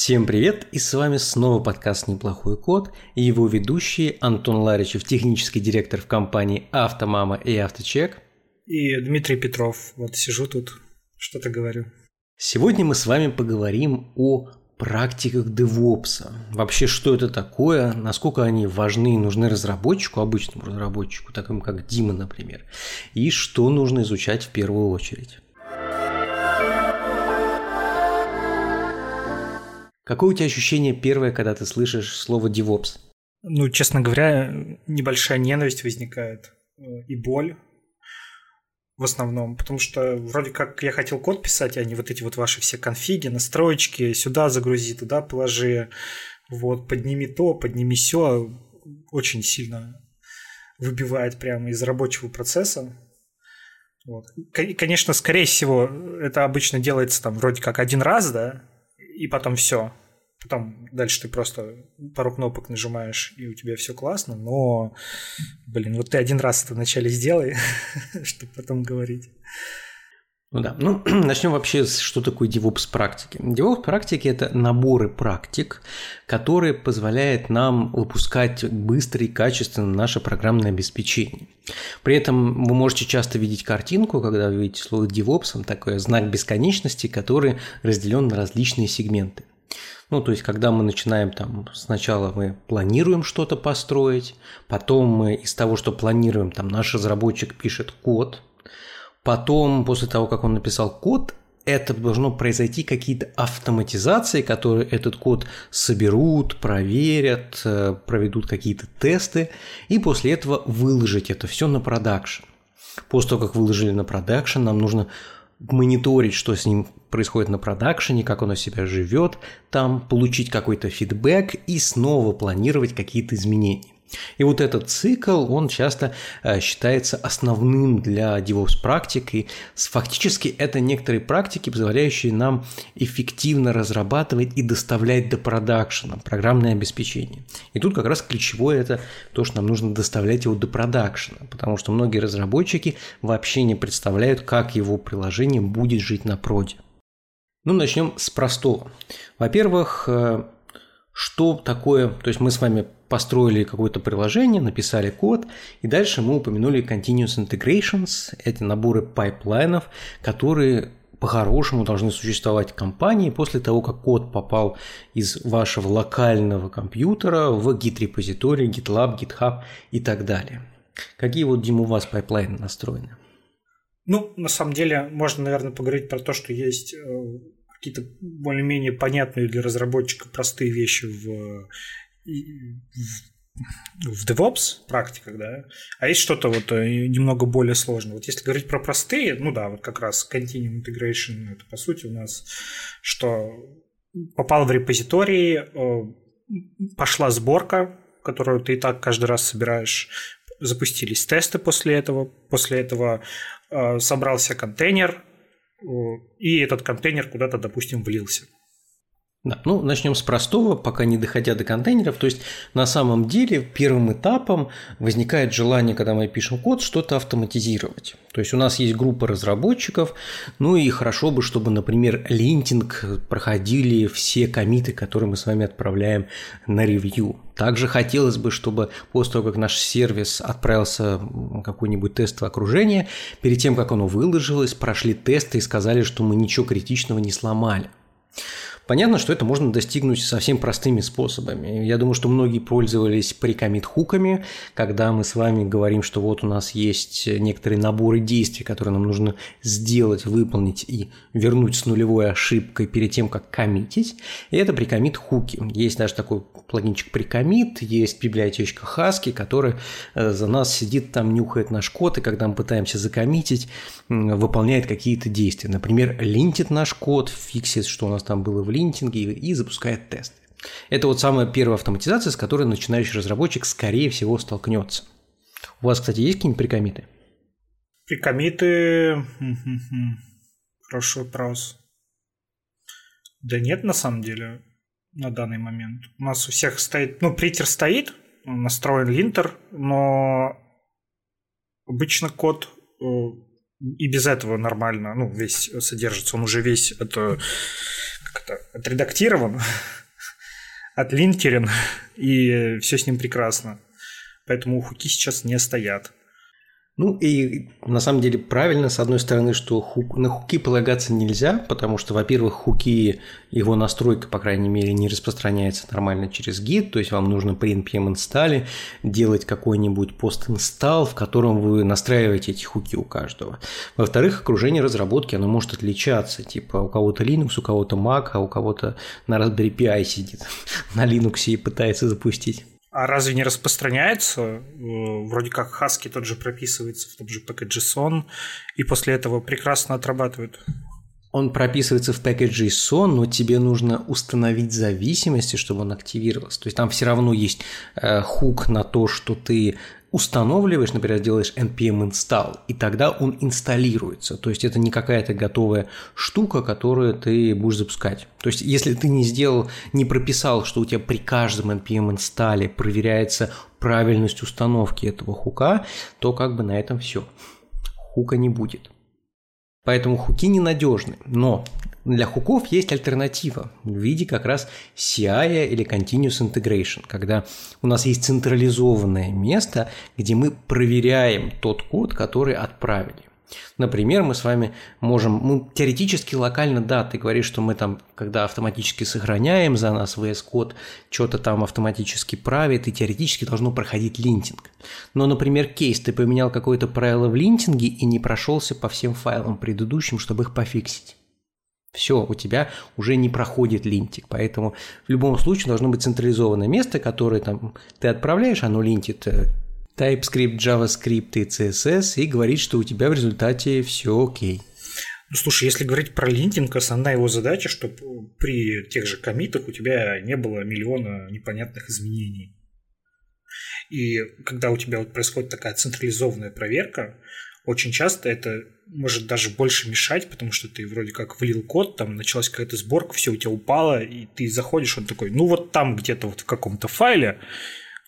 Всем привет, и с вами снова подкаст «Неплохой код» и его ведущие Антон Ларичев, технический директор в компании «Автомама» и «Авточек». И Дмитрий Петров, вот сижу тут, что-то говорю. Сегодня мы с вами поговорим о практиках DevOps. Вообще, что это такое, насколько они важны и нужны разработчику, обычному разработчику, такому как Дима, например, и что нужно изучать в первую очередь. Какое у тебя ощущение первое, когда ты слышишь слово DevOps? Ну, честно говоря, небольшая ненависть возникает э, и боль в основном, потому что вроде как я хотел код писать, а не вот эти вот ваши все конфиги, настроечки, сюда загрузи, туда положи, вот, подними то, подними все, очень сильно выбивает прямо из рабочего процесса. Вот. Конечно, скорее всего, это обычно делается там вроде как один раз, да, и потом все. Потом дальше ты просто пару кнопок нажимаешь, и у тебя все классно, но, блин, вот ты один раз это вначале сделай, чтобы потом говорить. Ну да, ну начнем вообще с что такое DevOps практики. DevOps практики – это наборы практик, которые позволяют нам выпускать быстро и качественно наше программное обеспечение. При этом вы можете часто видеть картинку, когда вы видите слово DevOps, такой знак бесконечности, который разделен на различные сегменты. Ну, то есть, когда мы начинаем там, сначала мы планируем что-то построить, потом мы из того, что планируем, там наш разработчик пишет код, Потом, после того, как он написал код, это должно произойти какие-то автоматизации, которые этот код соберут, проверят, э, проведут какие-то тесты, и после этого выложить это все на продакшн. После того, как выложили на продакшн, нам нужно мониторить, что с ним происходит на продакшене, как оно себя живет, там получить какой-то фидбэк и снова планировать какие-то изменения. И вот этот цикл, он часто э, считается основным для DevOps практик, и фактически это некоторые практики, позволяющие нам эффективно разрабатывать и доставлять до продакшена программное обеспечение. И тут как раз ключевое это то, что нам нужно доставлять его до продакшена, потому что многие разработчики вообще не представляют, как его приложение будет жить на проде. Ну, начнем с простого. Во-первых, э, что такое, то есть мы с вами построили какое-то приложение, написали код, и дальше мы упомянули Continuous Integrations, эти наборы пайплайнов, которые по-хорошему должны существовать компании после того, как код попал из вашего локального компьютера в Git-репозиторий, GitLab, GitHub и так далее. Какие вот, Дим, у вас пайплайны настроены? Ну, на самом деле, можно, наверное, поговорить про то, что есть э, какие-то более-менее понятные для разработчика простые вещи в в DevOps практиках, да, а есть что-то вот э, немного более сложное. Вот если говорить про простые, ну да, вот как раз Continuous Integration, это по сути у нас, что попал в репозиторий, э, пошла сборка, которую ты и так каждый раз собираешь, запустились тесты после этого, после этого э, собрался контейнер, и этот контейнер куда-то, допустим, влился. Да, ну, начнем с простого, пока не доходя до контейнеров. То есть, на самом деле, первым этапом возникает желание, когда мы пишем код, что-то автоматизировать. То есть, у нас есть группа разработчиков, ну и хорошо бы, чтобы, например, линтинг проходили все комиты, которые мы с вами отправляем на ревью. Также хотелось бы, чтобы после того, как наш сервис отправился в какой-нибудь тестовое окружение, перед тем, как оно выложилось, прошли тесты и сказали, что мы ничего критичного не сломали. Понятно, что это можно достигнуть совсем простыми способами. Я думаю, что многие пользовались прикомит-хуками, когда мы с вами говорим, что вот у нас есть некоторые наборы действий, которые нам нужно сделать, выполнить и вернуть с нулевой ошибкой перед тем, как коммитить. И это прикомит-хуки. Есть даже такой плагинчик прикомит, есть библиотечка Хаски, которая э, за нас сидит там, нюхает наш код, и когда мы пытаемся закоммитить, выполняет какие-то действия. Например, линтит наш код, фиксит, что у нас там было в линтинге и запускает тест. Это вот самая первая автоматизация, с которой начинающий разработчик, скорее всего, столкнется. У вас, кстати, есть какие-нибудь прикомиты? Прикомиты... Хороший вопрос. Да нет, на самом деле, на данный момент. У нас у всех стоит... Ну, притер стоит, настроен линтер, но обычно код э, и без этого нормально, ну, весь содержится, он уже весь это отредактирован, отлинкерен, и все с ним прекрасно. Поэтому хуки сейчас не стоят. Ну и на самом деле правильно, с одной стороны, что хук, на хуки полагаться нельзя, потому что, во-первых, хуки, его настройка, по крайней мере, не распространяется нормально через гид, то есть вам нужно при npm инсталле делать какой-нибудь пост-инсталл, в котором вы настраиваете эти хуки у каждого. Во-вторых, окружение разработки, оно может отличаться, типа у кого-то Linux, у кого-то Mac, а у кого-то на Raspberry Pi сидит на Linux и пытается запустить. А разве не распространяется? Э, вроде как Хаски тот же прописывается в том же package.json, и после этого прекрасно отрабатывает. Он прописывается в package.json, но тебе нужно установить зависимости, чтобы он активировался. То есть там все равно есть э, хук на то, что ты устанавливаешь, например, делаешь npm install, и тогда он инсталируется. То есть это не какая-то готовая штука, которую ты будешь запускать. То есть если ты не сделал, не прописал, что у тебя при каждом npm инсталле проверяется правильность установки этого хука, то как бы на этом все. Хука не будет. Поэтому хуки ненадежны. Но для хуков есть альтернатива в виде как раз CI или Continuous Integration, когда у нас есть централизованное место, где мы проверяем тот код, который отправили. Например, мы с вами можем, мы теоретически локально, да, ты говоришь, что мы там, когда автоматически сохраняем за нас VS код, что-то там автоматически правит, и теоретически должно проходить линтинг. Но, например, кейс, ты поменял какое-то правило в линтинге и не прошелся по всем файлам предыдущим, чтобы их пофиксить. Все, у тебя уже не проходит линтик, поэтому в любом случае должно быть централизованное место, которое там ты отправляешь, оно линтит э, TypeScript, JavaScript и CSS и говорит, что у тебя в результате все окей. Ну, слушай, если говорить про линтинг, основная его задача, чтобы при тех же комитах у тебя не было миллиона непонятных изменений. И когда у тебя вот происходит такая централизованная проверка, очень часто это может даже больше мешать, потому что ты вроде как влил код, там началась какая-то сборка, все у тебя упало, и ты заходишь, он такой, ну вот там где-то вот в каком-то файле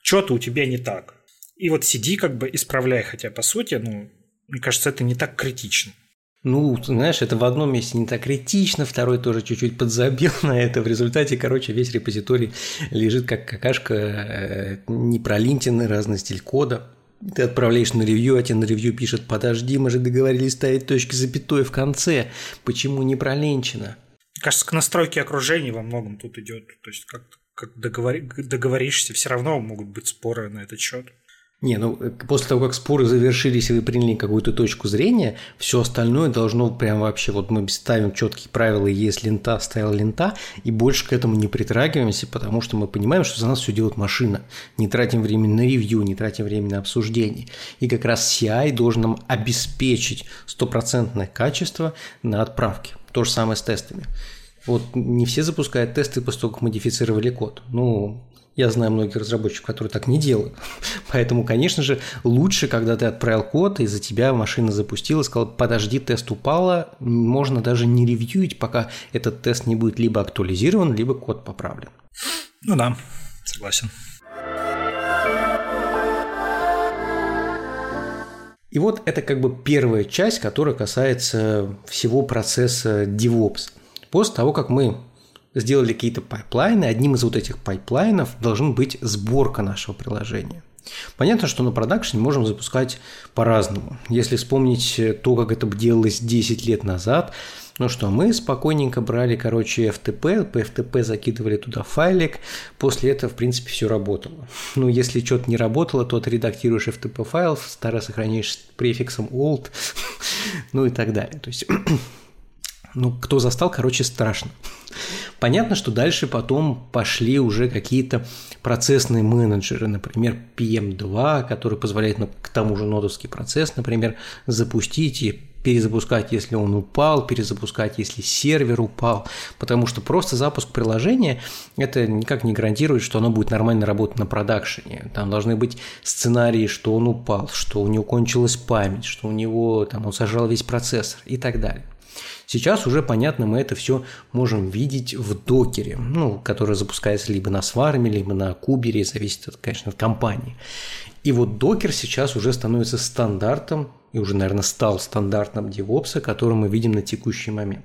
что-то у тебя не так. И вот сиди как бы исправляй, хотя по сути, ну, мне кажется, это не так критично. Ну, знаешь, это в одном месте не так критично, второй тоже чуть-чуть подзабил на это. В результате, короче, весь репозиторий лежит как какашка, э, не пролинтенный, разный стиль кода. Ты отправляешь на ревью, а тебе на ревью пишет, подожди, мы же договорились ставить точки запятой в конце. Почему не проленчено? Кажется, к настройке окружения во многом тут идет. То есть как, как договори, договоришься, все равно могут быть споры на этот счет. Не, ну э, после того, как споры завершились и вы приняли какую-то точку зрения, все остальное должно прям вообще, вот мы ставим четкие правила, есть лента, стояла лента, и больше к этому не притрагиваемся, потому что мы понимаем, что за нас все делает машина. Не тратим время на ревью, не тратим время на обсуждение. И как раз CI должен нам обеспечить стопроцентное качество на отправке. То же самое с тестами. Вот не все запускают тесты после того, как модифицировали код. Ну, я знаю многих разработчиков, которые так не делают. Поэтому, конечно же, лучше, когда ты отправил код, и за тебя машина запустила, сказала, подожди, тест упала, можно даже не ревьюить, пока этот тест не будет либо актуализирован, либо код поправлен. Ну да, согласен. И вот это как бы первая часть, которая касается всего процесса DevOps. После того, как мы сделали какие-то пайплайны, одним из вот этих пайплайнов должен быть сборка нашего приложения. Понятно, что на продакшене можем запускать по-разному. Если вспомнить то, как это делалось 10 лет назад, ну что, мы спокойненько брали, короче, FTP, по FTP закидывали туда файлик, после этого, в принципе, все работало. Ну, если что-то не работало, то отредактируешь FTP файл, старый сохраняешь префиксом old, ну и так далее. То есть ну, кто застал, короче, страшно. Понятно, что дальше потом пошли уже какие-то процессные менеджеры, например, PM2, который позволяет ну, к тому же нодовский процесс, например, запустить и перезапускать, если он упал, перезапускать, если сервер упал, потому что просто запуск приложения это никак не гарантирует, что оно будет нормально работать на продакшене. Там должны быть сценарии, что он упал, что у него кончилась память, что у него там он сожрал весь процессор и так далее. Сейчас уже понятно, мы это все можем видеть в докере, ну, который запускается либо на сварме, либо на кубере, зависит, от, конечно, от компании. И вот докер сейчас уже становится стандартом, и уже, наверное, стал стандартом DevOps, который мы видим на текущий момент.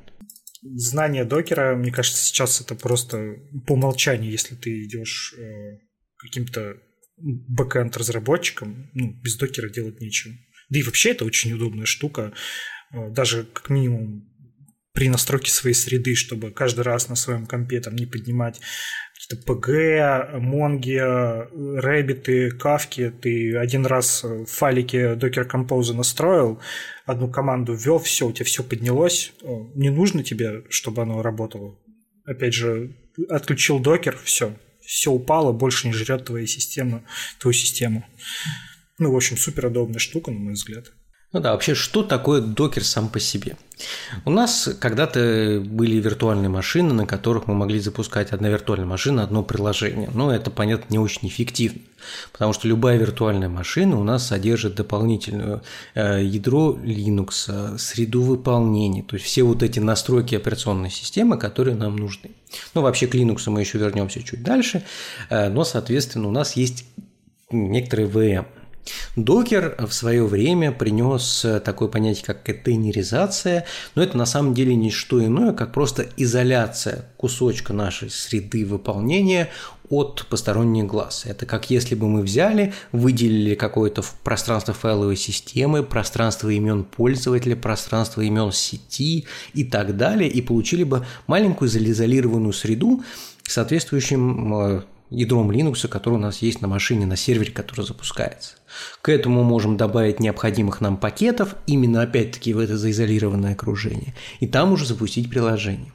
знание докера, мне кажется, сейчас это просто по умолчанию, если ты идешь э, каким-то бэкэнд разработчиком, ну, без докера делать нечего. Да и вообще это очень удобная штука, даже как минимум при настройке своей среды, чтобы каждый раз на своем компе там не поднимать какие-то PG, Монги, Рэббиты, Кавки. Ты один раз в файлике Docker Compose настроил, одну команду ввел, все, у тебя все поднялось. Не нужно тебе, чтобы оно работало. Опять же, отключил докер, все, все упало, больше не жрет твою систему, твою систему. Ну, в общем, супер удобная штука, на мой взгляд. Ну да, вообще, что такое докер сам по себе? У нас когда-то были виртуальные машины, на которых мы могли запускать одна виртуальная машина, одно приложение. Но это, понятно, не очень эффективно, потому что любая виртуальная машина у нас содержит дополнительное э, ядро Linux, среду выполнения, то есть все вот эти настройки операционной системы, которые нам нужны. Ну, вообще к Linux мы еще вернемся чуть дальше, э, но, соответственно, у нас есть некоторые VM. Докер в свое время принес такое понятие, как контейнеризация, но это на самом деле не что иное, как просто изоляция кусочка нашей среды выполнения от посторонних глаз. Это как если бы мы взяли, выделили какое-то пространство файловой системы, пространство имен пользователя, пространство имен сети и так далее, и получили бы маленькую изолированную среду, соответствующим э, ядром Linux, который у нас есть на машине, на сервере, который запускается. К этому можем добавить необходимых нам пакетов, именно опять-таки в это заизолированное окружение, и там уже запустить приложение.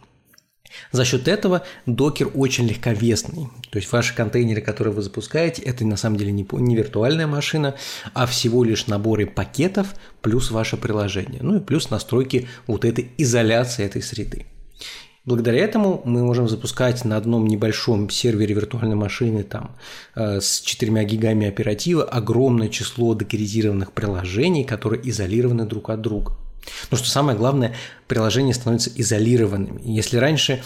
За счет этого докер очень легковесный. То есть ваши контейнеры, которые вы запускаете, это на самом деле не, не виртуальная машина, а всего лишь наборы пакетов плюс ваше приложение. Ну и плюс настройки вот этой изоляции этой среды. Благодаря этому мы можем запускать на одном небольшом сервере виртуальной машины там, э, с 4 гигами оператива огромное число докеризированных приложений, которые изолированы друг от друга. Но что самое главное, приложения становятся изолированными. Если раньше,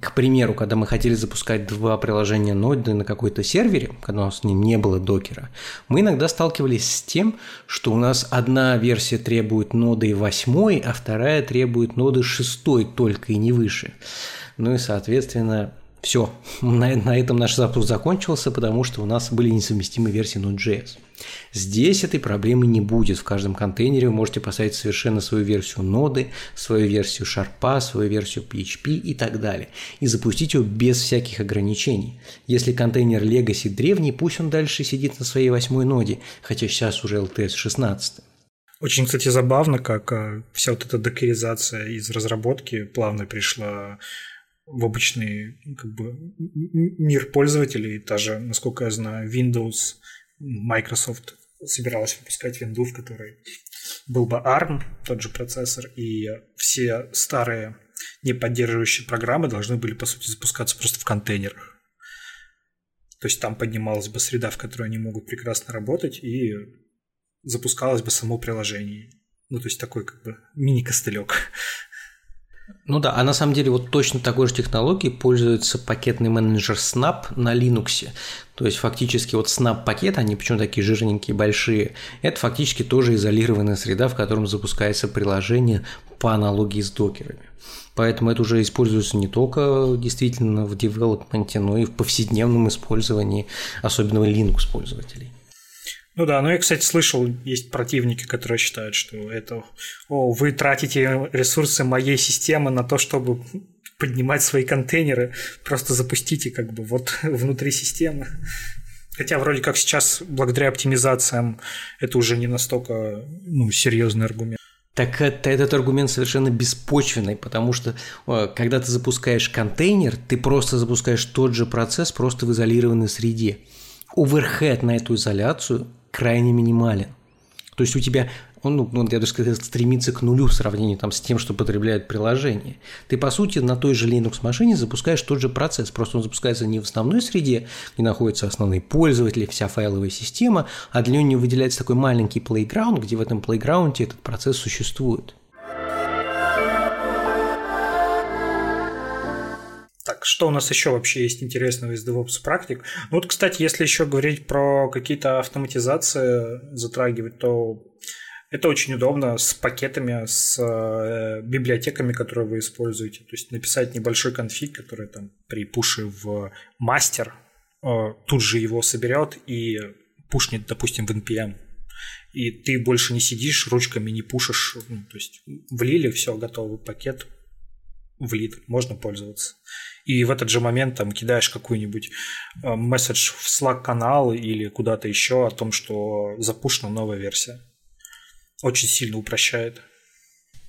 к примеру, когда мы хотели запускать два приложения ноды на какой-то сервере, когда у нас не было докера, мы иногда сталкивались с тем, что у нас одна версия требует ноды 8, а вторая требует ноды 6 только и не выше. Ну и, соответственно, все, на, на этом наш запуск закончился, потому что у нас были несовместимые версии Node.js. Здесь этой проблемы не будет. В каждом контейнере вы можете поставить совершенно свою версию ноды, свою версию Sharp, свою версию PHP и так далее. И запустить ее без всяких ограничений. Если контейнер Legacy древний, пусть он дальше сидит на своей восьмой ноде, хотя сейчас уже LTS 16. Очень, кстати, забавно, как э, вся вот эта докеризация из разработки плавно пришла в обычный как бы, мир пользователей, даже, насколько я знаю, Windows, Microsoft собиралась выпускать Windows, в которой был бы ARM, тот же процессор, и все старые не поддерживающие программы должны были, по сути, запускаться просто в контейнерах. То есть там поднималась бы среда, в которой они могут прекрасно работать, и запускалось бы само приложение. Ну, то есть такой как бы мини-костылек ну да, а на самом деле вот точно такой же технологией пользуется пакетный менеджер Snap на Linux. То есть фактически вот Snap пакет, они почему такие жирненькие, большие, это фактически тоже изолированная среда, в котором запускается приложение по аналогии с докерами. Поэтому это уже используется не только действительно в девелопменте, но и в повседневном использовании, особенно Linux пользователей. Ну да, ну я, кстати, слышал, есть противники, которые считают, что это, о, вы тратите ресурсы моей системы на то, чтобы поднимать свои контейнеры, просто запустите как бы вот внутри системы. Хотя вроде как сейчас, благодаря оптимизациям, это уже не настолько ну, серьезный аргумент. Так это, этот аргумент совершенно беспочвенный, потому что когда ты запускаешь контейнер, ты просто запускаешь тот же процесс, просто в изолированной среде. Оверхед на эту изоляцию крайне минимален. То есть у тебя, он, ну, я даже сказал, стремится к нулю в сравнении там, с тем, что потребляет приложение. Ты, по сути, на той же Linux-машине запускаешь тот же процесс, просто он запускается не в основной среде, где находятся основные пользователи, вся файловая система, а для него выделяется такой маленький playground, где в этом плейграунде этот процесс существует. Так, что у нас еще вообще есть интересного из DevOps практик? Ну вот, кстати, если еще говорить про какие-то автоматизации затрагивать, то Это очень удобно с пакетами, с э, библиотеками, которые вы используете. То есть написать небольшой конфиг, который там при пуше в мастер э, тут же его соберет и пушнет, допустим, в NPM. И ты больше не сидишь, ручками не пушишь. Ну, то есть влили, все, готовый пакет влит, можно пользоваться. И в этот же момент там кидаешь какой-нибудь э, месседж в Slack канал или куда-то еще о том, что запущена новая версия очень сильно упрощает.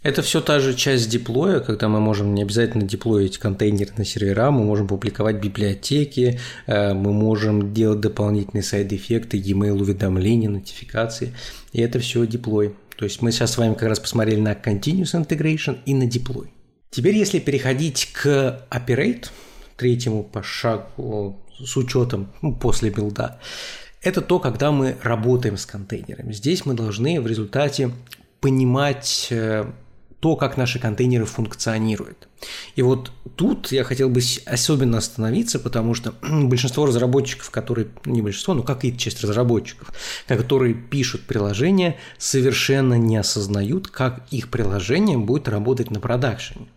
Это все та же часть диплоя, когда мы можем не обязательно деплоить контейнер на сервера, мы можем публиковать библиотеки, э, мы можем делать дополнительные сайд-эффекты, e-mail уведомления, нотификации. И это все диплой. То есть мы сейчас с вами как раз посмотрели на Continuous Integration и на диплой. Теперь, если переходить к Operate, третьему по шагу с учетом ну, после билда, это то, когда мы работаем с контейнерами. Здесь мы должны в результате понимать э, то, как наши контейнеры функционируют. И вот тут я хотел бы особенно остановиться, потому что большинство разработчиков, которые, не большинство, но какая-то часть разработчиков, которые пишут приложения, совершенно не осознают, как их приложение будет работать на продакшене.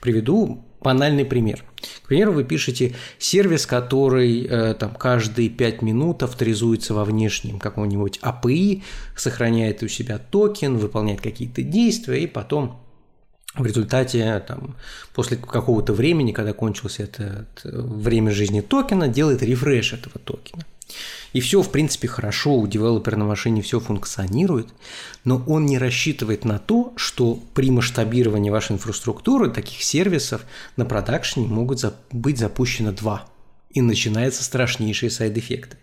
Приведу банальный пример. К примеру, вы пишете сервис, который э, там каждые 5 минут авторизуется во внешнем каком-нибудь API, сохраняет у себя токен, выполняет какие-то действия, и потом в результате, там, после какого-то времени, когда кончилось это, это время жизни токена, делает рефреш этого токена. И все, в принципе, хорошо, у девелопера на машине все функционирует, но он не рассчитывает на то, что при масштабировании вашей инфраструктуры таких сервисов на продакшене могут быть запущено два. И начинаются страшнейшие сайд-эффекты.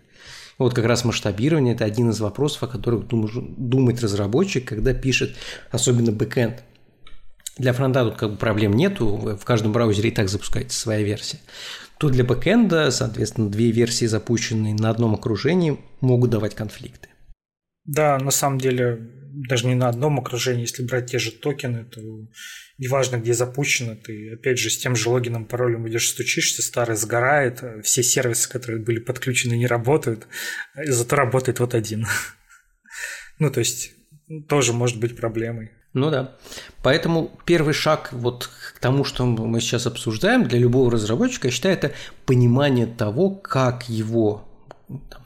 Вот как раз масштабирование – это один из вопросов, о которых думает разработчик, когда пишет особенно бэкэнд. Для фронта тут как бы проблем нету, в каждом браузере и так запускается своя версия то для бэкэнда, соответственно, две версии, запущенные на одном окружении, могут давать конфликты. Да, на самом деле, даже не на одном окружении, если брать те же токены, то неважно, где запущено, ты опять же с тем же логином, паролем идешь, стучишься, старый сгорает, все сервисы, которые были подключены, не работают, зато работает вот один. Ну, то есть, тоже может быть проблемой. Ну да. Поэтому первый шаг вот к тому, что мы сейчас обсуждаем, для любого разработчика, я считаю, это понимание того, как его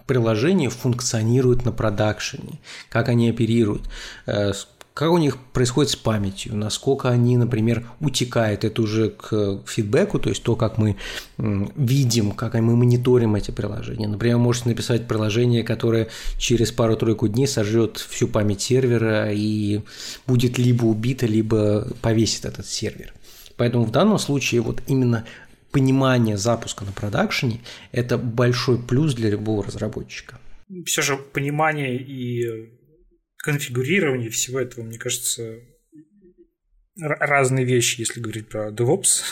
приложение функционирует на продакшене, как они оперируют, э, как у них происходит с памятью, насколько они, например, утекают, это уже к фидбэку, то есть то, как мы видим, как мы мониторим эти приложения. Например, можете написать приложение, которое через пару-тройку дней сожжет всю память сервера и будет либо убито, либо повесит этот сервер. Поэтому в данном случае вот именно понимание запуска на продакшене – это большой плюс для любого разработчика. Все же понимание и конфигурирование всего этого, мне кажется, разные вещи, если говорить про DevOps.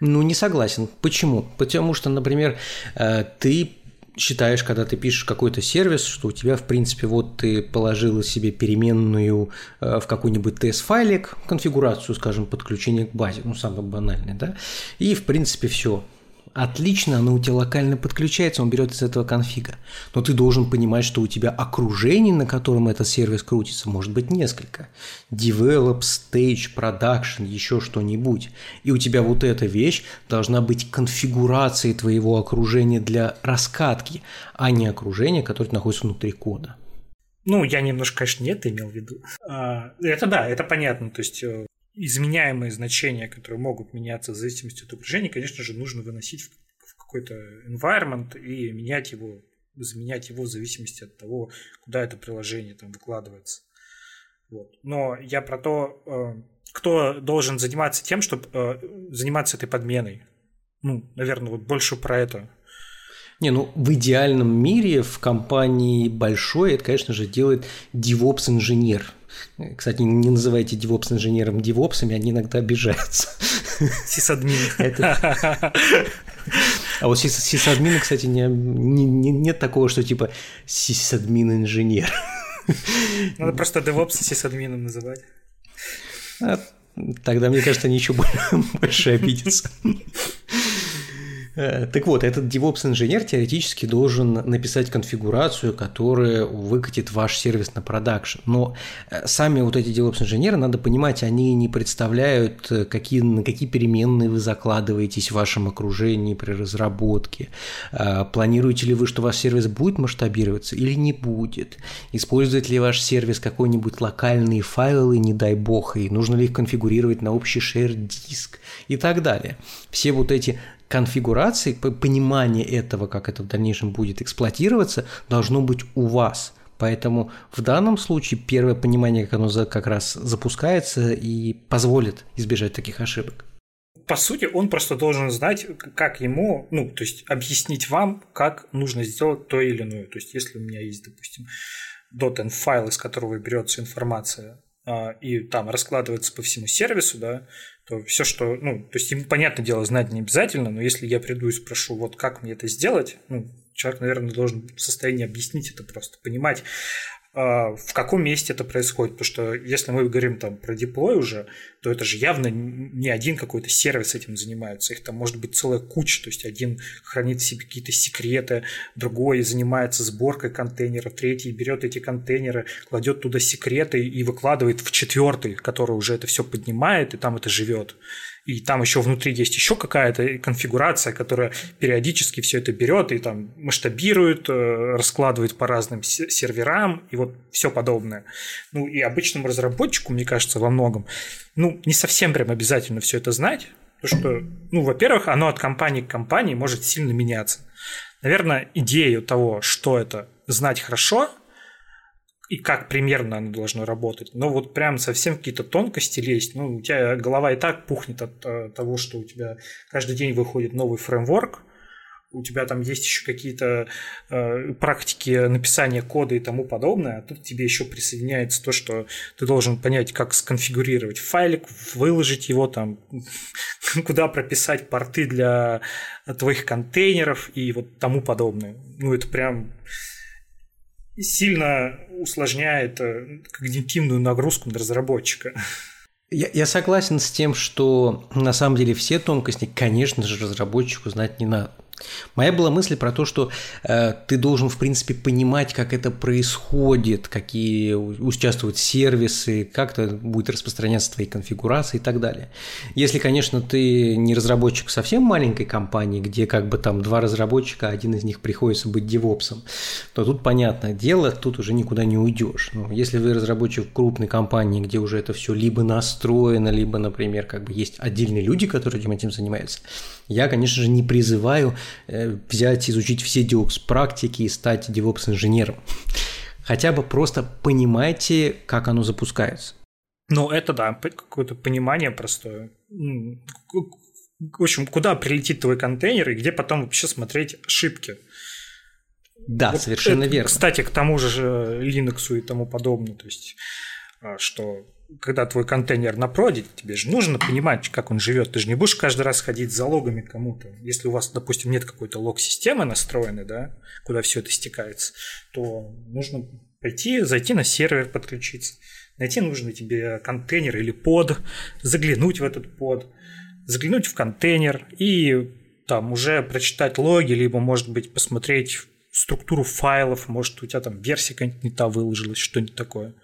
Ну, не согласен. Почему? Потому что, например, э, ты считаешь, когда ты пишешь какой-то сервис, что у тебя, в принципе, вот ты положила себе переменную э, в какой-нибудь тест-файлик, конфигурацию, скажем, подключения к базе, ну, самое банальное, да, и, в принципе, все отлично, оно у тебя локально подключается, он берет из этого конфига. Но ты должен понимать, что у тебя окружение, на котором этот сервис крутится, может быть несколько. Develop, Stage, Production, еще что-нибудь. И у тебя вот эта вещь должна быть конфигурацией твоего окружения для раскатки, а не окружение, которое находится внутри кода. Ну, я немножко, конечно, не это имел в виду. А, это да, это понятно. То есть э, изменяемые значения, которые могут меняться в зависимости от окружения, конечно же, нужно выносить в какой-то environment и менять его, заменять его в зависимости от того, куда это приложение там выкладывается. Вот. Но я про то, э, кто должен заниматься тем, чтобы э, заниматься этой подменой. Ну, наверное, вот больше про это. Не, ну в идеальном мире в компании большой это, конечно же, делает DevOps-инженер – кстати, не называйте DevOps инженером DevOps'ами, они иногда обижаются. Сисадмин. А вот сисадмин, кстати, не, не, не, нет такого, что типа сисадмин инженер. Надо просто DevOps сисадмином называть. А, тогда, мне кажется, они еще больше обидятся. Э, так вот, этот DevOps-инженер теоретически должен написать конфигурацию, которая выкатит ваш сервис на продакшн. Но э, сами вот эти DevOps-инженеры, надо понимать, они не представляют, э, какие, на какие переменные вы закладываетесь в вашем окружении при разработке. Планируете ли вы, что ваш сервис будет масштабироваться или не будет? Использует ли ваш сервис какой-нибудь локальные файлы, не дай бог, и нужно ли их конфигурировать на общий share-диск и так далее. Все вот эти конфигурации, понимание этого, как это в дальнейшем будет эксплуатироваться, должно быть у вас. Поэтому в данном случае первое понимание, как оно как раз запускается и позволит избежать таких ошибок. По сути, он просто должен знать, как ему, ну, то есть объяснить вам, как нужно сделать то или иное. То есть, если у меня есть, допустим, .env файл, из которого берется информация, и там раскладывается по всему сервису, да, то все, что, ну, то есть ему, понятное дело, знать не обязательно, но если я приду и спрошу, вот как мне это сделать, ну, человек, наверное, должен в состоянии объяснить это просто, понимать, а, в каком месте это происходит. Потому что если мы говорим там про диплой уже, то это же явно не один какой-то сервис этим занимается. Их там может быть целая куча. То есть один хранит себе какие-то секреты, другой занимается сборкой контейнеров, третий берет эти контейнеры, кладет туда секреты и выкладывает в четвертый, который уже это все поднимает и там это живет и там еще внутри есть еще какая-то конфигурация, которая периодически все это берет и там масштабирует, э, раскладывает по разным серверам и вот все подобное. Ну и обычному разработчику, мне кажется, во многом, ну не совсем прям обязательно все это знать, потому что, ну, во-первых, оно от компании к компании может сильно меняться. Наверное, идею того, что это знать хорошо – и как примерно оно должно работать. Но вот прям совсем какие-то тонкости лезть, ну, у тебя голова и так пухнет от, э, того, что у тебя каждый день выходит новый фреймворк, у тебя там есть еще какие-то э, практики написания кода и тому подобное, а тут тебе еще присоединяется то, что ты должен понять, как сконфигурировать файлик, выложить его там, куда прописать порты для твоих контейнеров и вот тому подобное. Ну, это прям сильно усложняет э, когнитивную нагрузку на разработчика. Я, я согласен с тем, что на самом деле все тонкости, конечно же, разработчику знать не надо. Моя была мысль про то, что э, ты должен, в принципе, понимать, как это происходит, какие участвуют сервисы, как это будет распространяться твои конфигурации и так далее. Если, конечно, ты не разработчик совсем маленькой компании, где как бы там два разработчика, один из них приходится быть девопсом, то тут понятное дело, тут уже никуда не уйдешь. Но если вы разработчик крупной компании, где уже это все либо настроено, либо, например, как бы есть отдельные люди, которые этим занимаются, я, конечно же, не призываю э, взять, изучить все DevOps практики и стать DevOps инженером. Хотя бы просто понимайте, как оно запускается. Ну, это да, какое-то понимание простое. В общем, куда прилетит твой контейнер и где потом вообще смотреть ошибки. Да, вот совершенно это, верно. Кстати, к тому же Linux и тому подобное. То есть, а, что когда твой контейнер на проде, тебе же нужно понимать, как он живет. Ты же не будешь каждый раз ходить за логами кому-то. Если у вас, допустим, нет какой-то лог-системы настроенной, да, куда все это стекается, то нужно пойти, зайти на сервер, подключиться. Найти нужно тебе контейнер или под, заглянуть в этот под, заглянуть в контейнер и там уже прочитать логи, либо, может быть, посмотреть структуру файлов, может, у тебя там версия какая-нибудь не та выложилась, что-нибудь такое.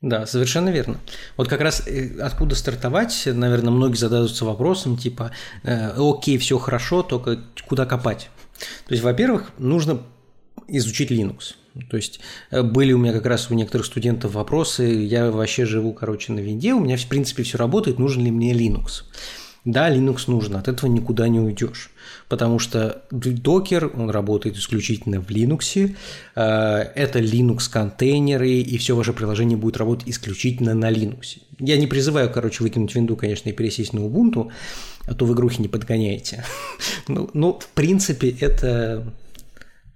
Да, совершенно верно. Вот как раз э, откуда стартовать, наверное, многие задаются вопросом типа, э, окей, все хорошо, только куда копать? То есть, во-первых, нужно изучить Linux. То есть э, были у меня как раз у некоторых студентов вопросы, я вообще живу, короче, на винде, у меня в принципе все работает, нужен ли мне Linux? Да, Linux нужен, от этого никуда не уйдешь, потому что докер, он работает исключительно в Linux, э, это Linux контейнеры, и все ваше приложение будет работать исключительно на Linux. Я не призываю, короче, выкинуть винду, конечно, и пересесть на Ubuntu, а то вы игрухи не подгоняете. Ну, но, в принципе, это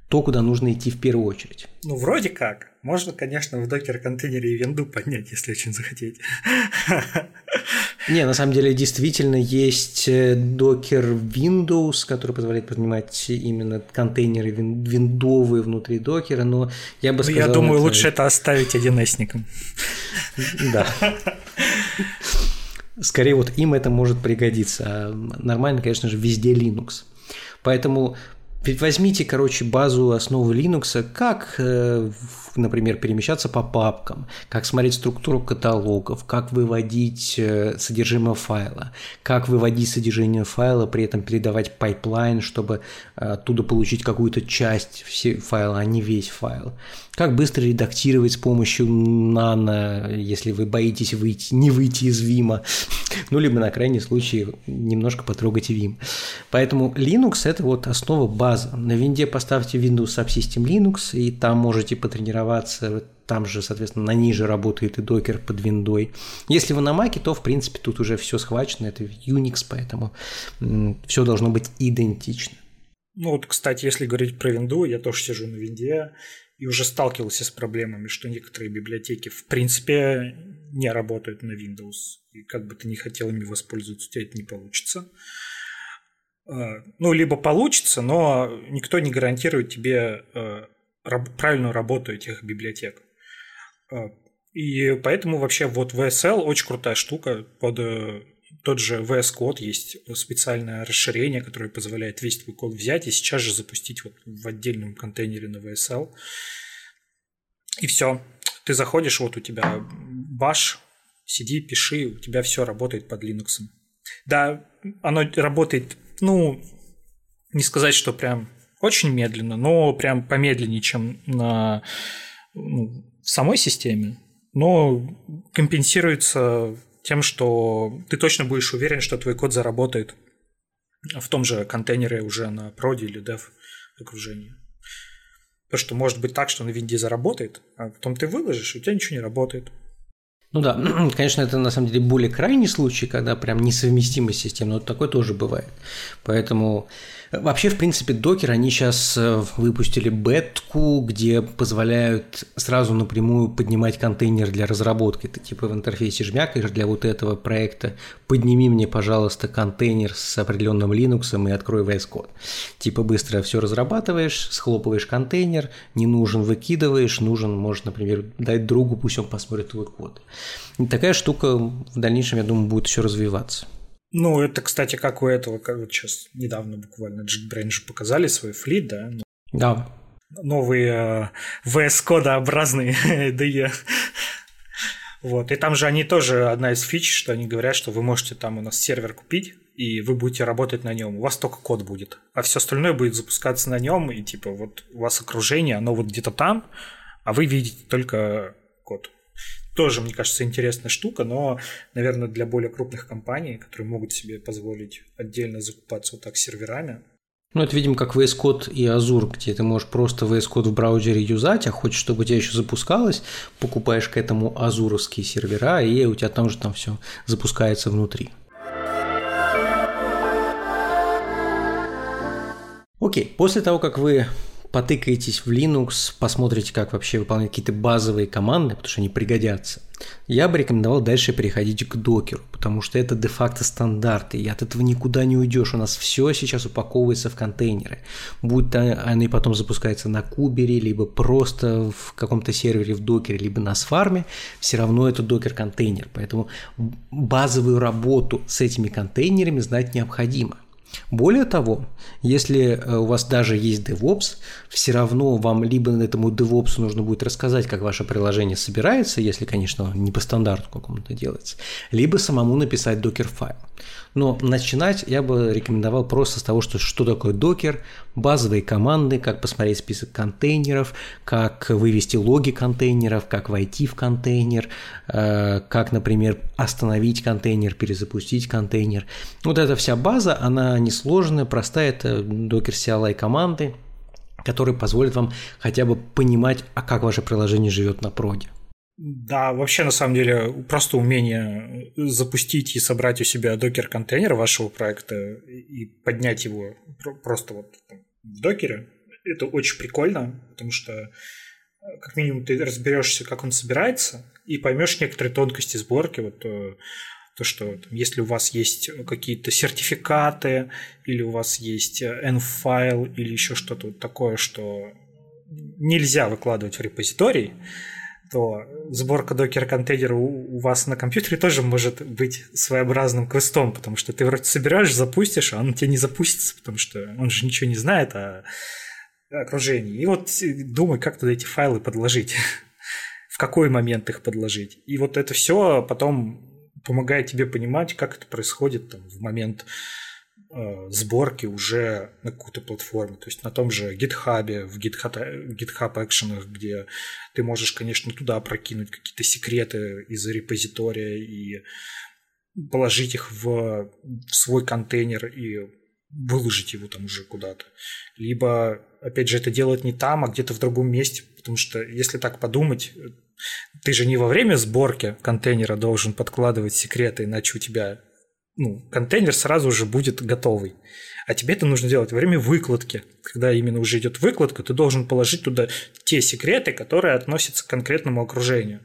то, куда нужно идти в первую очередь. Ну, вроде как. Можно, конечно, в докер-контейнере и винду поднять, если очень захотеть. Не, на самом деле действительно есть докер Windows, который позволяет поднимать именно контейнеры виндовые внутри докера, но я бы ну, сказал... Я думаю, это... лучше это оставить 1 Да. Скорее вот им это может пригодиться. А нормально, конечно же, везде Linux. Поэтому Возьмите, короче, базу основы Linux, как, э, например, перемещаться по папкам, как смотреть структуру каталогов, как выводить э, содержимое файла, как выводить содержимое файла, при этом передавать пайплайн, чтобы оттуда получить какую-то часть файла, а не весь файл. Как быстро редактировать с помощью нано, если вы боитесь выйти, не выйти из Vim, ну, либо на крайний случай немножко потрогать Vim. Поэтому Linux – это вот основа база. На винде поставьте Windows Subsystem Linux, и там можете потренироваться там же, соответственно, на ниже работает и докер под виндой. Если вы на Маке, то, в принципе, тут уже все схвачено, это Unix, поэтому все должно быть идентично. Ну вот, кстати, если говорить про винду, я тоже сижу на винде, и уже сталкивался с проблемами, что некоторые библиотеки в принципе не работают на Windows. И как бы ты ни хотел ими воспользоваться, у тебя это не получится. А, ну, либо получится, но никто не гарантирует тебе а, правильную работу этих библиотек. А, и поэтому вообще вот VSL очень крутая штука под э, тот же VS Code есть специальное расширение, которое позволяет весь твой код взять и сейчас же запустить вот в отдельном контейнере на VSL. И все. Ты заходишь, вот у тебя баш, сиди, пиши, у тебя все работает под Linux. Да, оно работает, ну, не сказать, что прям очень медленно, но прям помедленнее, чем на ну, самой системе, но компенсируется тем, что ты точно будешь уверен, что твой код заработает в том же контейнере уже на проде или dev окружении. Потому что может быть так, что на винде заработает, а потом ты выложишь, и у тебя ничего не работает. Ну да, конечно, это на самом деле более крайний случай, когда прям несовместимость систем, но такое тоже бывает. Поэтому Вообще, в принципе, докер, они сейчас э, выпустили бетку, где позволяют сразу напрямую поднимать контейнер для разработки. Ты типа в интерфейсе жмякаешь для вот этого проекта, подними мне, пожалуйста, контейнер с определенным Linux и открой VS Code. Типа быстро все разрабатываешь, схлопываешь контейнер, не нужен выкидываешь, нужен, можешь, например, дать другу, пусть он посмотрит твой код. И такая штука в дальнейшем, я думаю, будет еще развиваться. Ну, это, кстати, как у этого, как вот сейчас недавно буквально JetBrains же показали свой флит, да? Ну, да. Новые э, VS-кодообразные IDE. Вот. И там же они тоже одна из фич, что они говорят, что вы можете там у нас сервер купить, и вы будете работать на нем. У вас только код будет. А все остальное будет запускаться на нем, и типа вот у вас окружение, оно вот где-то там, а вы видите только код тоже, мне кажется, интересная штука, но, наверное, для более крупных компаний, которые могут себе позволить отдельно закупаться вот так серверами, ну, это, видимо, как VS Code и Azure, где ты можешь просто VS Code в браузере юзать, а хочешь, чтобы у тебя еще запускалось, покупаешь к этому азуровские сервера, и у тебя там же там все запускается внутри. Окей, после того, как вы потыкаетесь в Linux, посмотрите, как вообще выполнять какие-то базовые команды, потому что они пригодятся. Я бы рекомендовал дальше переходить к докеру, потому что это де-факто стандарты, и от этого никуда не уйдешь. У нас все сейчас упаковывается в контейнеры. Будь то они потом запускаются на кубере, либо просто в каком-то сервере в докере, либо на сфарме, все равно это докер-контейнер. Поэтому базовую работу с этими контейнерами знать необходимо. Более того, если э, у вас даже есть DevOps, все равно вам либо этому DevOps нужно будет рассказать, как ваше приложение собирается, если, конечно, не по стандарту какому-то делается, либо самому написать докер-файл. Но начинать я бы рекомендовал просто с того, что, что такое докер, базовые команды, как посмотреть список контейнеров, как вывести логи контейнеров, как войти в контейнер, э, как, например, остановить контейнер, перезапустить контейнер. Вот эта вся база, она несложная, простая, это докер CLI команды, которые позволят вам хотя бы понимать, а как ваше приложение живет на проде. Да, вообще на самом деле просто умение запустить и собрать у себя докер-контейнер вашего проекта и поднять его просто вот в докере, это очень прикольно, потому что э, как минимум ты разберешься, как он собирается, и поймешь некоторые тонкости сборки. Вот э, то, что там, если у вас есть какие-то сертификаты, или у вас есть N-файл, или еще что-то вот такое, что нельзя выкладывать в репозиторий, то сборка докер-контейнера у, у вас на компьютере тоже может быть своеобразным квестом, потому что ты вроде собираешь, запустишь, а он тебе не запустится, потому что он же ничего не знает о окружении. И вот думай, как туда эти файлы подложить, в какой момент их подложить. И вот это все потом помогает тебе понимать, как это происходит там, в момент Э, сборки уже на какой-то платформе, то есть на том же GitHub, в GitHub, GitHub Action, где ты можешь, конечно, туда прокинуть какие-то секреты из репозитория и положить их в, в свой контейнер и выложить его там уже куда-то. Либо, опять же, это делать не там, а где-то в другом месте, потому что, если так подумать, ты же не во время сборки контейнера должен подкладывать секреты, иначе у тебя ну, контейнер сразу же будет готовый. А тебе это нужно делать во время выкладки. Когда именно уже идет выкладка, ты должен положить туда те секреты, которые относятся к конкретному окружению.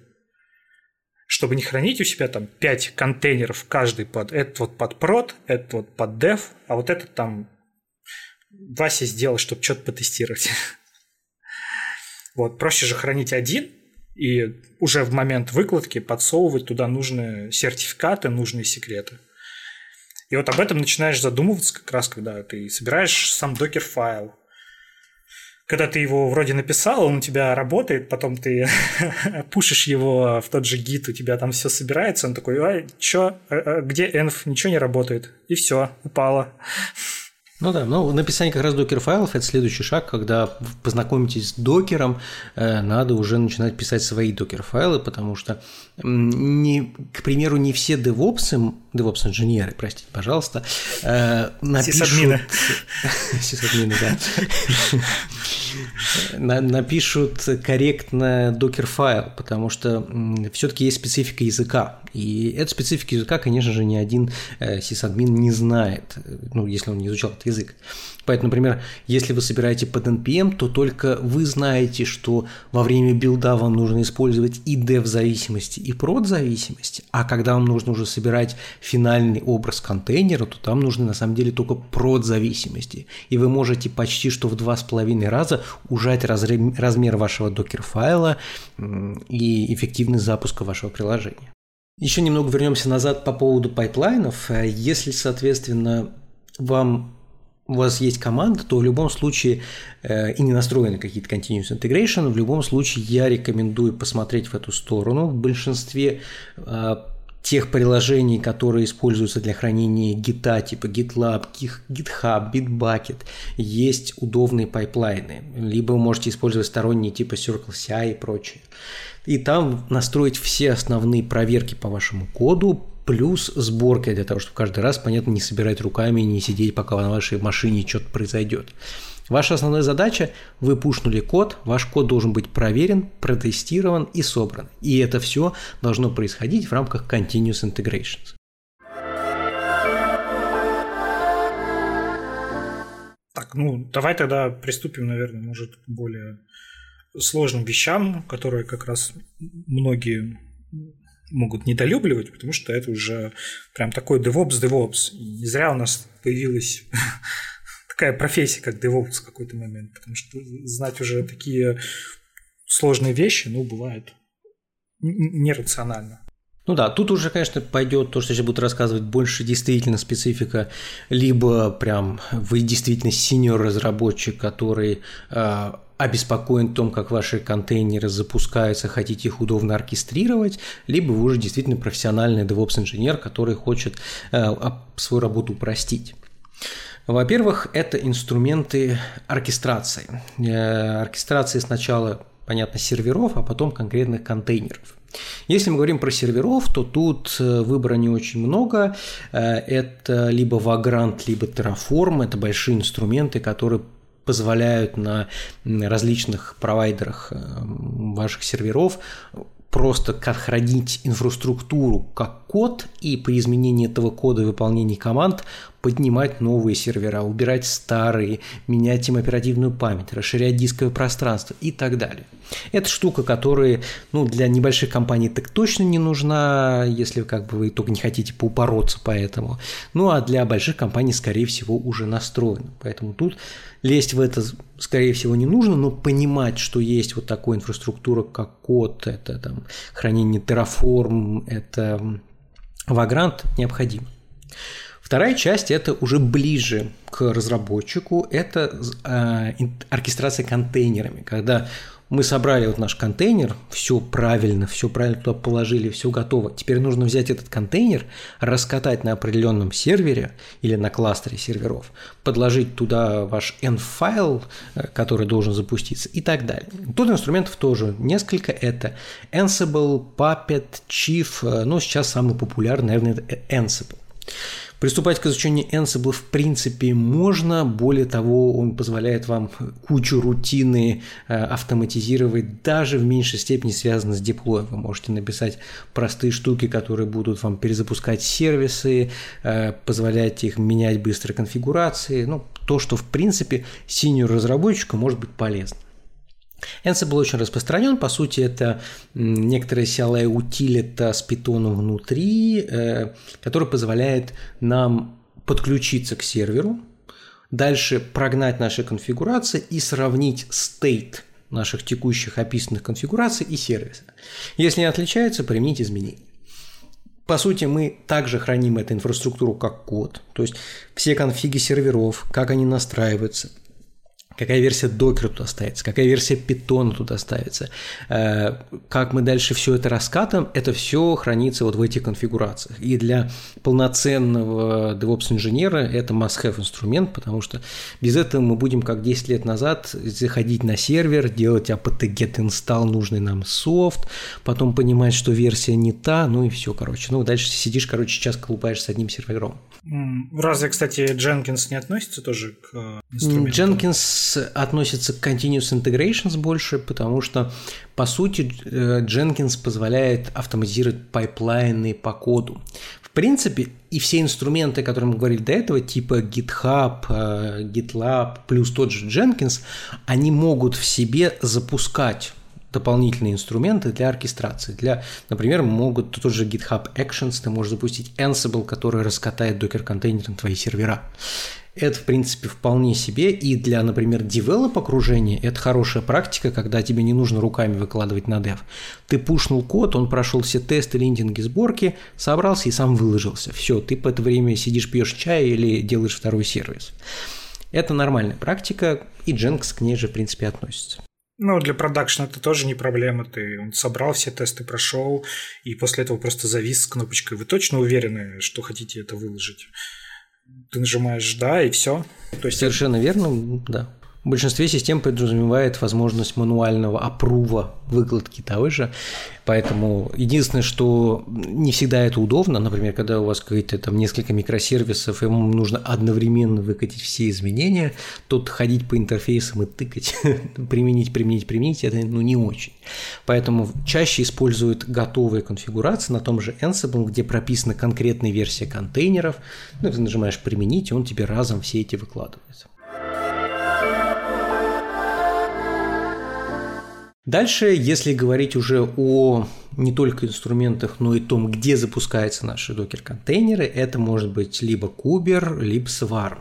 Чтобы не хранить у себя там 5 контейнеров, каждый под этот вот под прод, этот вот под dev, а вот этот там Вася сделал, чтобы что-то потестировать. Вот, проще же хранить один, и уже в момент выкладки подсовывать туда нужные сертификаты, нужные секреты. И вот об этом начинаешь задумываться как раз, когда ты собираешь сам докер-файл. Когда ты его вроде написал, он у тебя работает, потом ты пушишь его в тот же гид, у тебя там все собирается, он такой, а, чё, а, а, где env, ничего не работает, и все, упало. Ну да, ну написание как раз докер-файлов – это следующий шаг, когда познакомитесь с докером, э, надо уже начинать писать свои докер-файлы, потому что, не, к примеру, не все девопсы, девопс-инженеры, простите, пожалуйста, э, напишут… Сисадмины. Сисадмины, да. Напишут корректно докер-файл, потому что все-таки есть специфика языка. И эту специфику языка, конечно же, ни один э, сисадмин не знает, ну, если он не изучал этот язык. Поэтому, например, если вы собираете под NPM, то только вы знаете, что во время билда вам нужно использовать и dev зависимости, и prod зависимости, а когда вам нужно уже собирать финальный образ контейнера, то там нужны на самом деле только prod зависимости. И вы можете почти что в два с половиной раза ужать размер вашего докер-файла и эффективность запуска вашего приложения. Еще немного вернемся назад по поводу пайплайнов. Если, соответственно, вам у вас есть команда, то в любом случае э, и не настроены какие-то continuous integration, в любом случае я рекомендую посмотреть в эту сторону. В большинстве э, тех приложений, которые используются для хранения гита, типа GitLab, GitHub, Bitbucket, есть удобные пайплайны. Либо вы можете использовать сторонние типа CircleCI и прочее. И там настроить все основные проверки по вашему коду, плюс сборка для того, чтобы каждый раз, понятно, не собирать руками не сидеть, пока на вашей машине что-то произойдет. Ваша основная задача – вы пушнули код, ваш код должен быть проверен, протестирован и собран. И это все должно происходить в рамках Continuous Integrations. Так, ну давай тогда приступим, наверное, может, к более сложным вещам, которые как раз многие могут недолюбливать, потому что это уже прям такой DevOps, DevOps. И не зря у нас появилась такая профессия, как DevOps в какой-то момент, потому что знать уже такие сложные вещи, ну, бывает нерационально. Ну да, тут уже, конечно, пойдет то, что сейчас буду рассказывать, больше действительно специфика, либо прям вы действительно синьор разработчик, который э, обеспокоен том, как ваши контейнеры запускаются, хотите их удобно оркестрировать, либо вы уже действительно профессиональный DevOps-инженер, который хочет э, свою работу упростить. Во-первых, это инструменты оркестрации. Э, оркестрации сначала, понятно, серверов, а потом конкретных контейнеров. Если мы говорим про серверов, то тут э, выбора не очень много. Это либо Vagrant, либо Terraform. Это большие инструменты, которые позволяют на различных провайдерах э, ваших серверов просто как хранить инфраструктуру как код, и при изменении этого кода и выполнении команд поднимать новые сервера, убирать старые, менять им оперативную память, расширять дисковое пространство и так далее. Это штука, которая ну, для небольших компаний так точно не нужна, если как бы вы только не хотите поупороться по этому. Ну а для больших компаний, скорее всего, уже настроена. Поэтому тут лезть в это, скорее всего, не нужно, но понимать, что есть вот такая инфраструктура, как код, это там хранение Terraform, это Vagrant необходимо. Вторая часть – это уже ближе к разработчику, это э, оркестрация контейнерами, когда мы собрали вот наш контейнер, все правильно, все правильно туда положили, все готово. Теперь нужно взять этот контейнер, раскатать на определенном сервере или на кластере серверов, подложить туда ваш n-файл, э, который должен запуститься и так далее. Тут инструментов тоже несколько. Это Ansible, Puppet, Chief, э, ну сейчас самый популярный, наверное, это Ansible. Приступать к изучению Ansible в принципе можно, более того, он позволяет вам кучу рутины э, автоматизировать, даже в меньшей степени связано с деплоем. Вы можете написать простые штуки, которые будут вам перезапускать сервисы, э, позволять их менять быстро конфигурации, ну, то, что в принципе синюю разработчику может быть полезно. Ansible очень распространен, по сути, это некоторая CLI утилита с питоном внутри, э, который позволяет нам подключиться к серверу, дальше прогнать наши конфигурации и сравнить state наших текущих описанных конфигураций и сервиса. Если не отличается, применить изменения. По сути, мы также храним эту инфраструктуру как код, то есть все конфиги серверов, как они настраиваются – какая версия докера туда ставится, какая версия питона туда ставится, э, как мы дальше все это раскатываем, это все хранится вот в этих конфигурациях. И для полноценного DevOps-инженера это must-have инструмент, потому что без этого мы будем, как 10 лет назад, заходить на сервер, делать apt-get install нужный нам софт, потом понимать, что версия не та, ну и все, короче. Ну, дальше сидишь, короче, сейчас колупаешь с одним сервером. Разве, кстати, Jenkins не относится тоже к э, инструменту? Jenkins относится к Continuous Integrations больше, потому что, по сути, э, Jenkins позволяет автоматизировать пайплайны по коду. В принципе, и все инструменты, которые мы говорили до этого, типа GitHub, э, GitLab, плюс тот же Jenkins, они могут в себе запускать дополнительные инструменты для оркестрации. Для, например, могут тот же GitHub Actions, ты можешь запустить Ansible, который раскатает Docker-контейнер на твои сервера. Это, в принципе, вполне себе. И для, например, develop окружения это хорошая практика, когда тебе не нужно руками выкладывать на dev. Ты пушнул код, он прошел все тесты, линтинги, сборки, собрался и сам выложился. Все, ты по это время сидишь, пьешь чай или делаешь второй сервис. Это нормальная практика, и Jenkins к ней же, в принципе, относится. Ну, для продакшна это тоже не проблема. Ты он собрал все тесты, прошел, и после этого просто завис с кнопочкой. Вы точно уверены, что хотите это выложить? Ты нажимаешь «да» и все. То есть Совершенно верно, да. В большинстве систем подразумевает возможность мануального опрува выкладки того же. Поэтому единственное, что не всегда это удобно, например, когда у вас какие-то там несколько микросервисов, и нужно одновременно выкатить все изменения, тут ходить по интерфейсам и тыкать, применить, применить, применить, это ну, не очень. Поэтому чаще используют готовые конфигурации на том же Ansible, где прописана конкретная версия контейнеров, ну, ты нажимаешь «применить», и он тебе разом все эти выкладывает. Дальше, если говорить уже о не только инструментах, но и том, где запускаются наши докер-контейнеры, это может быть либо Kuber, либо Swarm.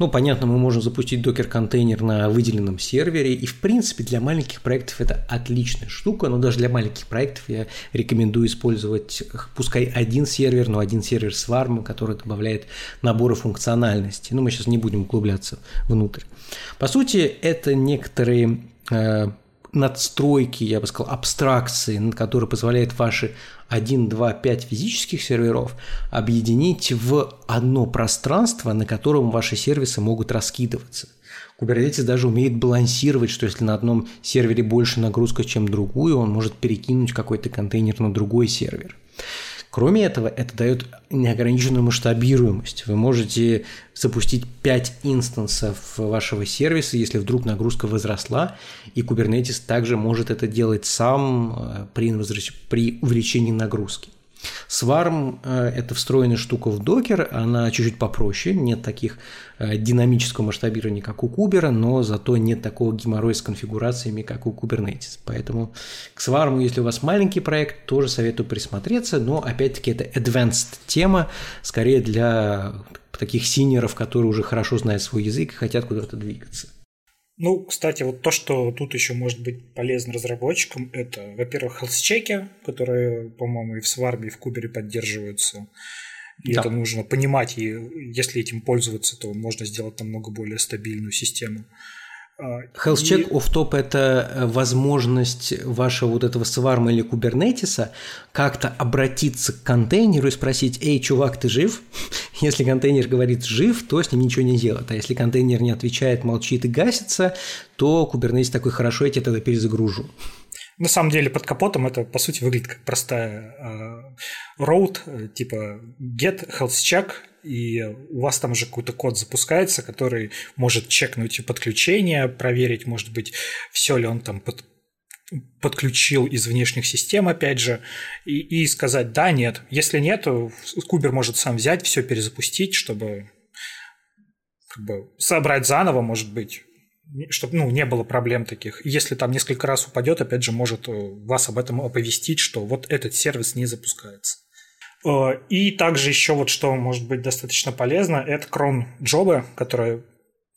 Ну, понятно, мы можем запустить докер-контейнер на выделенном сервере, и, в принципе, для маленьких проектов это отличная штука, но даже для маленьких проектов я рекомендую использовать, пускай один сервер, но один сервер с Warm, который добавляет наборы функциональности. Ну, мы сейчас не будем углубляться внутрь. По сути, это некоторые э, надстройки, я бы сказал, абстракции, которые позволяют ваши 1, 2, 5 физических серверов объединить в одно пространство, на котором ваши сервисы могут раскидываться. Kubernetes даже умеет балансировать, что если на одном сервере больше нагрузка, чем другую, он может перекинуть какой-то контейнер на другой сервер. Кроме этого, это дает неограниченную масштабируемость. Вы можете запустить 5 инстансов вашего сервиса, если вдруг нагрузка возросла, и Kubernetes также может это делать сам э, при, при увеличении нагрузки. Swarm – это встроенная штука в Docker, она чуть-чуть попроще, нет таких динамического масштабирования, как у Кубера, но зато нет такого геморроя с конфигурациями, как у Kubernetes. Поэтому к Swarm, если у вас маленький проект, тоже советую присмотреться, но опять-таки это advanced тема, скорее для таких сеньоров, которые уже хорошо знают свой язык и хотят куда-то двигаться. Ну, кстати, вот то, что тут еще может быть полезно разработчикам, это, во-первых, health-чеки, которые, по-моему, и в Сварме, и в Кубере поддерживаются. И да. это нужно понимать, и если этим пользоваться, то можно сделать намного более стабильную систему. Health check и... off top – это э, возможность вашего вот этого сварма или кубернетиса как-то обратиться к контейнеру и спросить, эй, чувак, ты жив? Если контейнер говорит жив, то с ним ничего не делать. А если контейнер не отвечает, молчит и гасится, то кубернетис такой, хорошо, я тебя тогда перезагружу. На самом деле под капотом это по сути выглядит как простая road, э, типа get health check, и у вас там уже какой-то код запускается, который может чекнуть подключение, проверить, может быть, все ли он там под, подключил из внешних систем, опять же, и, и сказать да, нет. Если нет, то Кубер может сам взять, все перезапустить, чтобы как бы собрать заново, может быть, чтобы ну, не было проблем таких. Если там несколько раз упадет, опять же, может э, вас об этом оповестить, что вот этот сервис не запускается. Э, и также еще вот что может быть достаточно полезно, это крон джобы, которые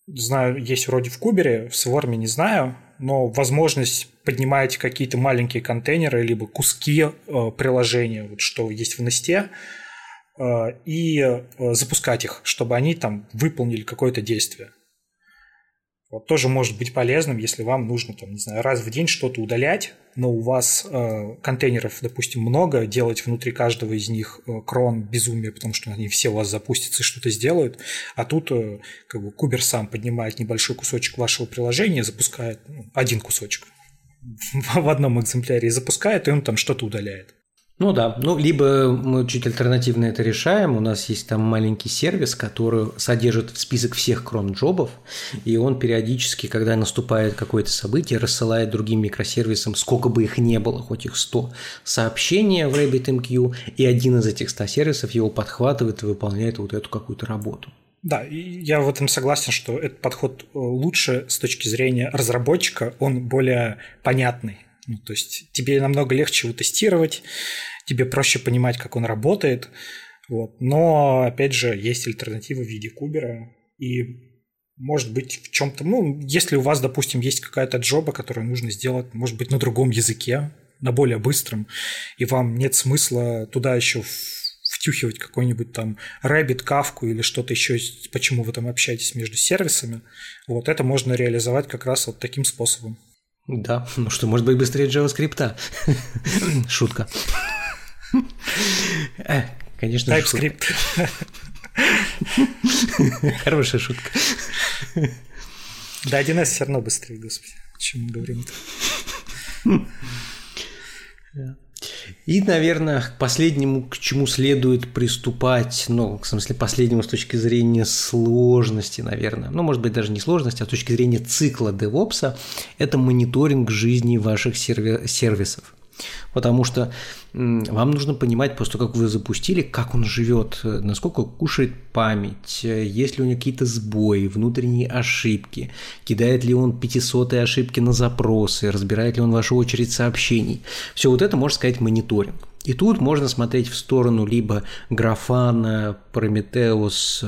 знаю, есть вроде в Кубере, в Сворме не знаю, но возможность поднимать какие-то маленькие контейнеры либо куски э, приложения, вот что есть в Несте, э, и запускать их, чтобы они там выполнили какое-то действие. Вот тоже может быть полезным, если вам нужно, там, не знаю, раз в день что-то удалять, но у вас э, контейнеров, допустим, много, делать внутри каждого из них э, крон безумие, потому что они все у вас запустятся и что-то сделают, а тут э, как бы кубер сам поднимает небольшой кусочек вашего приложения, запускает ну, один кусочек в одном экземпляре и запускает, и он там что-то удаляет. Ну да, ну либо мы чуть альтернативно это решаем, у нас есть там маленький сервис, который содержит список всех крон-джобов, и он периодически, когда наступает какое-то событие, рассылает другим микросервисам, сколько бы их не было, хоть их 100, сообщения в RabbitMQ, и один из этих 100 сервисов его подхватывает и выполняет вот эту какую-то работу. Да, я в этом согласен, что этот подход э, лучше с точки зрения разработчика, он более понятный ну, то есть тебе намного легче его тестировать, тебе проще понимать, как он работает. Вот. Но, опять же, есть альтернатива в виде кубера. И может быть в чем-то, ну, если у вас, допустим, есть какая-то джоба, которую нужно сделать, может быть, на другом языке, на более быстром, и вам нет смысла туда еще втюхивать какой-нибудь там Rabbit, Kafka или что-то еще, почему вы там общаетесь между сервисами, вот это можно реализовать как раз вот таким способом. Да, ну что, может быть быстрее JavaScript. Шутка. Э, конечно, TypeScript. Хорошая шутка. Да, 1С все равно быстрее, господи. О чем мы говорим-то? И, наверное, к последнему, к чему следует приступать, ну, в смысле, последнему с точки зрения сложности, наверное, ну, может быть, даже не сложности, а с точки зрения цикла DevOps, это мониторинг жизни ваших сервисов. Потому что вам нужно понимать того, как вы запустили, как он живет, насколько кушает память, есть ли у него какие-то сбои, внутренние ошибки, кидает ли он 500 ошибки на запросы, разбирает ли он вашу очередь сообщений. Все вот это можно сказать мониторинг. И тут можно смотреть в сторону либо Графана, Прометеус,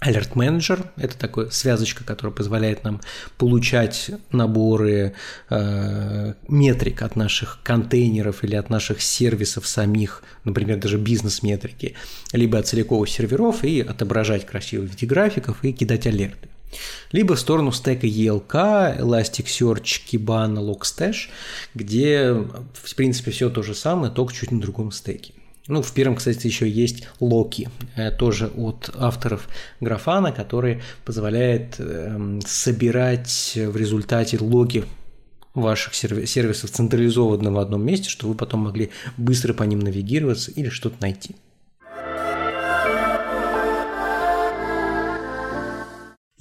Alert Manager – это такая связочка, которая позволяет нам получать наборы э, метрик от наших контейнеров или от наших сервисов самих, например, даже бизнес-метрики, либо от целиковых серверов и отображать красиво в виде графиков и кидать алерты. Либо в сторону стека ELK, Elasticsearch, Kibana, Logstash, где, в принципе, все то же самое, только чуть на другом стеке. Ну, в первом, кстати, еще есть Локи, э, тоже от авторов Графана, который позволяет эм, собирать в результате логи ваших сервисов централизованно в одном месте, чтобы вы потом могли быстро по ним навигироваться или что-то найти.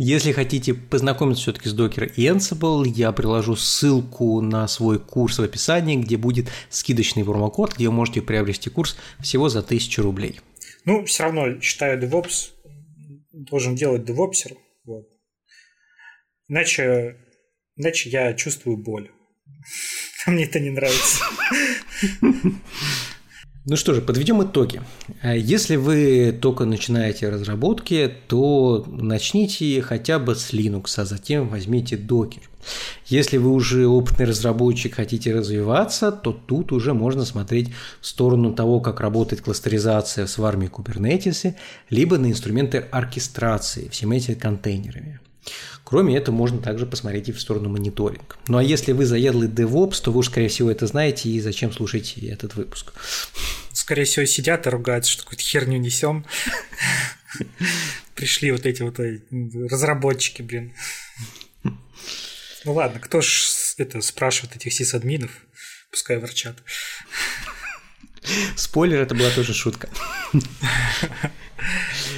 Если хотите познакомиться все-таки с Docker и Ansible, я приложу ссылку на свой курс в описании, где будет скидочный промокод, где вы можете приобрести курс всего за 1000 рублей. Ну, все равно, считаю, DevOps должен делать девопсер. Вот. Иначе, иначе я чувствую боль. Мне это не нравится. Ну что же, подведем итоги. Э, если вы только начинаете разработки, то начните хотя бы с Linux, а затем возьмите Docker. Если вы уже опытный разработчик, хотите развиваться, то тут уже можно смотреть в сторону того, как работает кластеризация в сварме Kubernetes, либо на инструменты оркестрации всеми этими контейнерами. Кроме этого, можно также посмотреть и в сторону мониторинга. Ну а если вы заедлый DevOps, то вы уж, скорее всего, это знаете, и зачем слушаете этот выпуск. Скорее всего, сидят и ругаются, что какую-то херню несем. Пришли вот эти вот разработчики, блин. Ну ладно, кто ж это спрашивает этих сисадминов? Пускай ворчат. Спойлер, это была тоже шутка.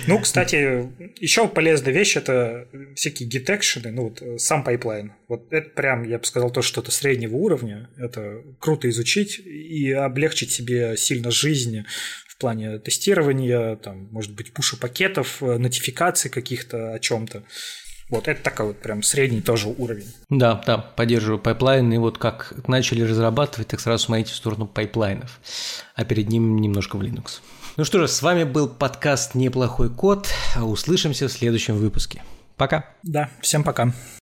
Ну, кстати, еще полезная вещь это всякие git экшены, ну вот э, сам пайплайн. Вот это прям, я бы сказал, то что-то среднего уровня. Это круто изучить и облегчить себе сильно жизнь в плане тестирования, там, может быть, пуша пакетов, э, нотификаций каких-то о чем-то. Вот это такой вот прям средний тоже уровень. Да, да, поддерживаю пайплайн. И вот как начали разрабатывать, так сразу смотрите в сторону пайплайнов. А перед ним немножко в Linux. Ну что же, с вами был подкаст «Неплохой код». Услышимся в следующем выпуске. Пока. Да, всем пока.